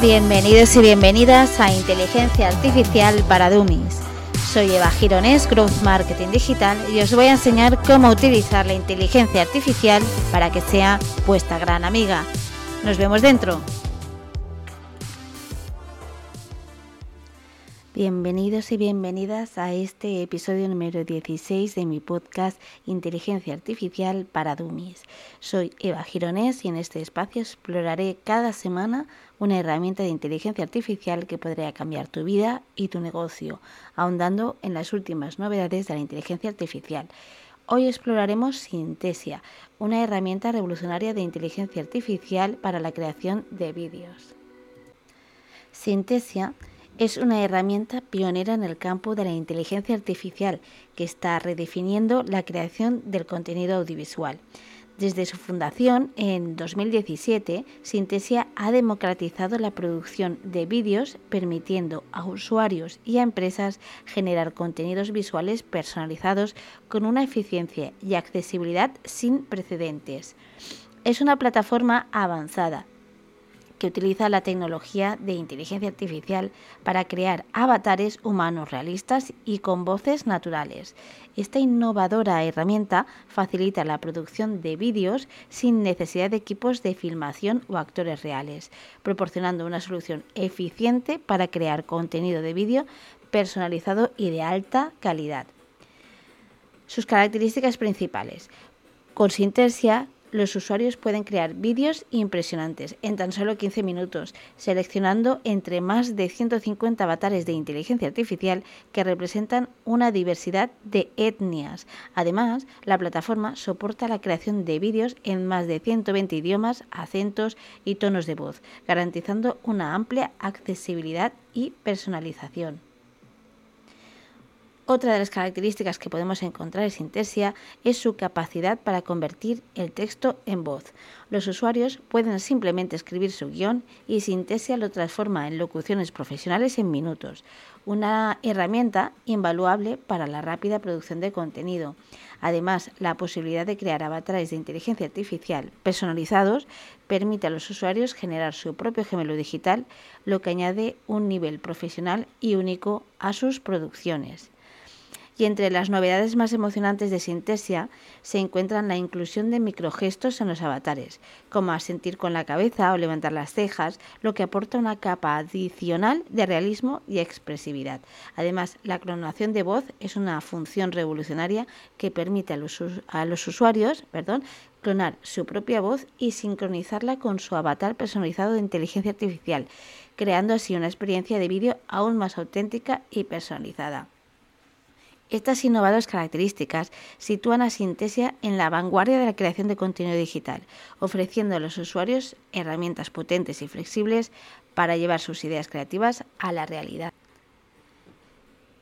Bienvenidos y bienvenidas a Inteligencia Artificial para Dummies. Soy Eva Gironés, Growth Marketing Digital, y os voy a enseñar cómo utilizar la inteligencia artificial para que sea vuestra gran amiga. Nos vemos dentro. Bienvenidos y bienvenidas a este episodio número 16 de mi podcast Inteligencia Artificial para Dummies. Soy Eva Gironés y en este espacio exploraré cada semana una herramienta de inteligencia artificial que podría cambiar tu vida y tu negocio, ahondando en las últimas novedades de la inteligencia artificial. Hoy exploraremos Sintesia, una herramienta revolucionaria de inteligencia artificial para la creación de vídeos. Sintesia es una herramienta pionera en el campo de la inteligencia artificial que está redefiniendo la creación del contenido audiovisual. Desde su fundación en 2017, Sintesia ha democratizado la producción de vídeos, permitiendo a usuarios y a empresas generar contenidos visuales personalizados con una eficiencia y accesibilidad sin precedentes. Es una plataforma avanzada que utiliza la tecnología de inteligencia artificial para crear avatares humanos realistas y con voces naturales. Esta innovadora herramienta facilita la producción de vídeos sin necesidad de equipos de filmación o actores reales, proporcionando una solución eficiente para crear contenido de vídeo personalizado y de alta calidad. Sus características principales. Con Sintersia los usuarios pueden crear vídeos impresionantes en tan solo 15 minutos, seleccionando entre más de 150 avatares de inteligencia artificial que representan una diversidad de etnias. Además, la plataforma soporta la creación de vídeos en más de 120 idiomas, acentos y tonos de voz, garantizando una amplia accesibilidad y personalización. Otra de las características que podemos encontrar en Sintesia es su capacidad para convertir el texto en voz. Los usuarios pueden simplemente escribir su guion y Sintesia lo transforma en locuciones profesionales en minutos, una herramienta invaluable para la rápida producción de contenido. Además, la posibilidad de crear avatares de inteligencia artificial personalizados permite a los usuarios generar su propio gemelo digital, lo que añade un nivel profesional y único a sus producciones y entre las novedades más emocionantes de Sintesia se encuentran la inclusión de microgestos en los avatares, como asentir con la cabeza o levantar las cejas, lo que aporta una capa adicional de realismo y expresividad. Además, la clonación de voz es una función revolucionaria que permite a los, usuarios perdón, clonar su propia voz y sincronizarla con su avatar personalizado de inteligencia artificial, creando así una experiencia de vídeo aún más auténtica y personalizada. Estas innovadoras características sitúan a Sintesia en la vanguardia de la creación de contenido digital, ofreciendo a los usuarios herramientas potentes y flexibles para llevar sus ideas creativas a la realidad.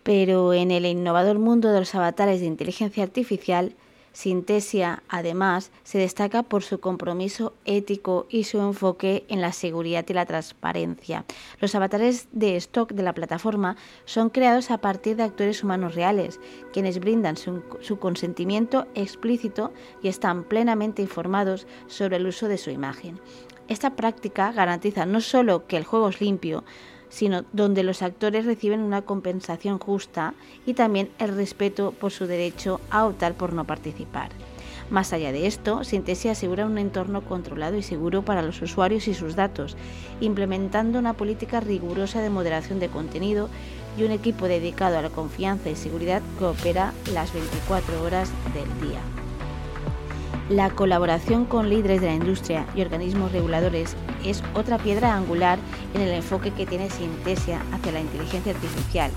Pero en el innovador mundo de los avatares de inteligencia artificial, Sintesia, además, se destaca por su compromiso ético y su enfoque en la seguridad y la transparencia. Los avatares de stock de la plataforma son creados a partir de actores humanos reales, quienes brindan su, su consentimiento explícito y están plenamente informados sobre el uso de su imagen. Esta práctica garantiza no solo que el juego es limpio, sino donde los actores reciben una compensación justa y también el respeto por su derecho a optar por no participar. Más allá de esto, Sintesia asegura un entorno controlado y seguro para los usuarios y sus datos, implementando una política rigurosa de moderación de contenido y un equipo dedicado a la confianza y seguridad que opera las 24 horas del día. La colaboración con líderes de la industria y organismos reguladores es otra piedra angular en el enfoque que tiene Sintesia hacia la inteligencia artificial.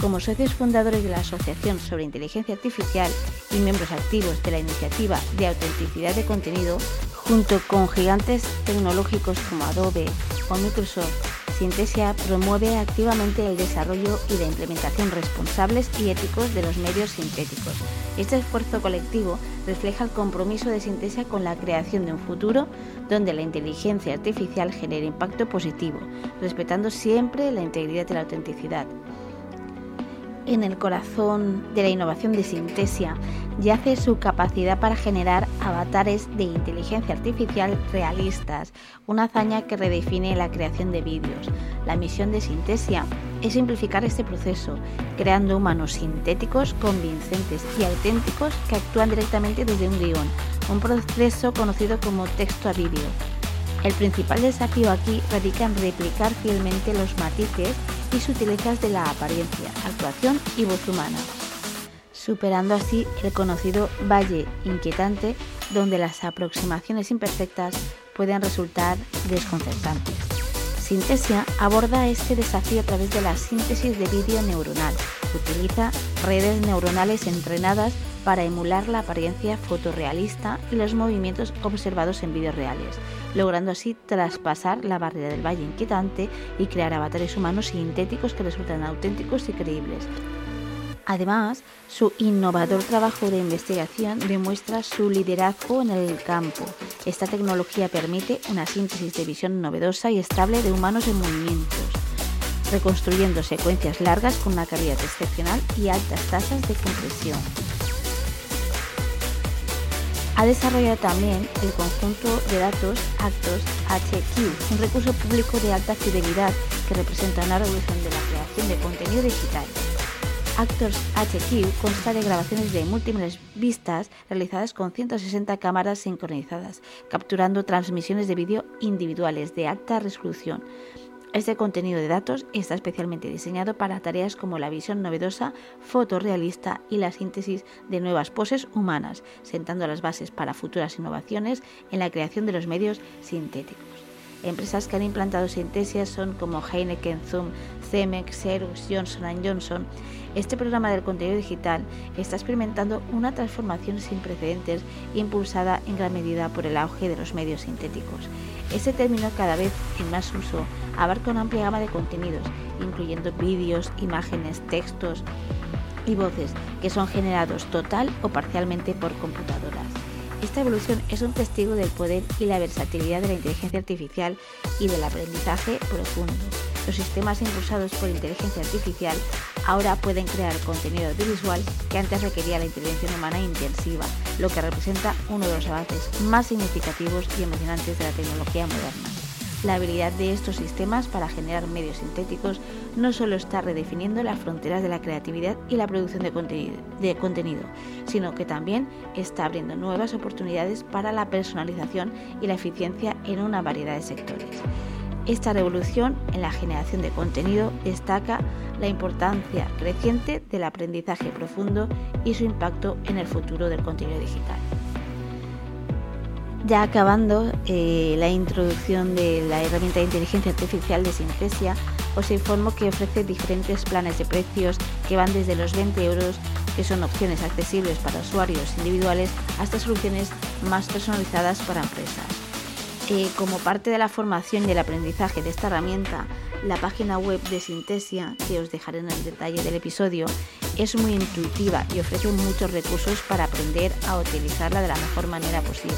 Como socios fundadores de la Asociación sobre Inteligencia Artificial y miembros activos de la iniciativa de autenticidad de contenido, junto con gigantes tecnológicos como Adobe o Microsoft, Sintesia promueve activamente el desarrollo y la implementación responsables y éticos de los medios sintéticos. Este esfuerzo colectivo refleja el compromiso de Sintesia con la creación de un futuro donde la inteligencia artificial genere impacto positivo, respetando siempre la integridad y la autenticidad. En el corazón de la innovación de Sintesia yace su capacidad para generar avatares de inteligencia artificial realistas, una hazaña que redefine la creación de vídeos. La misión de Sintesia es simplificar este proceso, creando humanos sintéticos, convincentes y auténticos que actúan directamente desde un guion, un proceso conocido como texto a vídeo. El principal desafío aquí radica en replicar fielmente los matices y sutilezas de la apariencia, actuación y voz humana superando así el conocido valle inquietante donde las aproximaciones imperfectas pueden resultar desconcertantes. Sintesia aborda este desafío a través de la síntesis de vídeo neuronal. Utiliza redes neuronales entrenadas para emular la apariencia fotorrealista y los movimientos observados en vídeos reales, logrando así traspasar la barrera del valle inquietante y crear avatares humanos sintéticos que resultan auténticos y creíbles, Además, su innovador trabajo de investigación demuestra su liderazgo en el campo. Esta tecnología permite una síntesis de visión novedosa y estable de humanos en movimientos, reconstruyendo secuencias largas con una calidad excepcional y altas tasas de compresión. Ha desarrollado también el conjunto de datos Actos HQ, un recurso público de alta fidelidad que representa una revolución de la creación de contenido digital. Actors HQ consta de grabaciones de múltiples vistas realizadas con 160 cámaras sincronizadas, capturando transmisiones de vídeo individuales de alta resolución. Este contenido de datos está especialmente diseñado para tareas como la visión novedosa, fotorrealista y la síntesis de nuevas poses humanas, sentando las bases para futuras innovaciones en la creación de los medios sintéticos. Empresas que han implantado sintesias son como Heineken, Zoom, Cemex, Xerox, Johnson Johnson. Este programa del contenido digital está experimentando una transformación sin precedentes impulsada en gran medida por el auge de los medios sintéticos. Este término cada vez en más uso abarca una amplia gama de contenidos, incluyendo vídeos, imágenes, textos y voces que son generados total o parcialmente por computadoras. Esta evolución es un testigo del poder y la versatilidad de la inteligencia artificial y del aprendizaje profundo. Los sistemas impulsados por inteligencia artificial ahora pueden crear contenido audiovisual que antes requería la intervención humana intensiva, lo que representa uno de los avances más significativos y emocionantes de la tecnología moderna. La habilidad de estos sistemas para generar medios sintéticos no solo está redefiniendo las fronteras de la creatividad y la producción de contenido, sino que también está abriendo nuevas oportunidades para la personalización y la eficiencia en una variedad de sectores. Esta revolución en la generación de contenido destaca la importancia creciente del aprendizaje profundo y su impacto en el futuro del contenido digital. Ya acabando eh, la introducción de la herramienta de inteligencia artificial de Sintesia, os informo que ofrece diferentes planes de precios que van desde los 20 euros, que son opciones accesibles para usuarios individuales, hasta soluciones más personalizadas para empresas. Eh, como parte de la formación y el aprendizaje de esta herramienta, la página web de Sintesia, que os dejaré en el detalle del episodio, es muy intuitiva y ofrece muchos recursos para aprender a utilizarla de la mejor manera posible.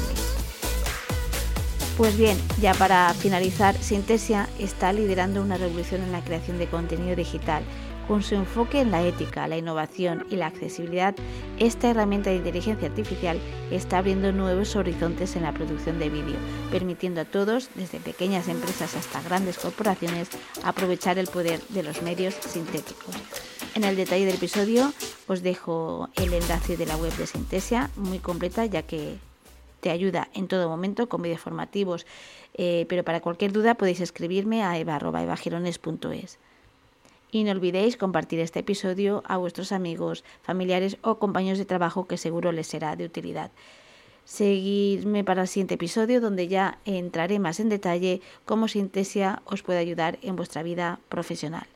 Pues bien, ya para finalizar, Sintesia está liderando una revolución en la creación de contenido digital. Con su enfoque en la ética, la innovación y la accesibilidad, esta herramienta de inteligencia artificial está abriendo nuevos horizontes en la producción de vídeo, permitiendo a todos, desde pequeñas empresas hasta grandes corporaciones, aprovechar el poder de los medios sintéticos. En el detalle del episodio os dejo el enlace de la web de Sintesia, muy completa ya que te ayuda en todo momento con vídeos formativos, eh, pero para cualquier duda podéis escribirme a eva.evagirones.es. Y no olvidéis compartir este episodio a vuestros amigos, familiares o compañeros de trabajo que seguro les será de utilidad. Seguidme para el siguiente episodio donde ya entraré más en detalle cómo Sintesia os puede ayudar en vuestra vida profesional.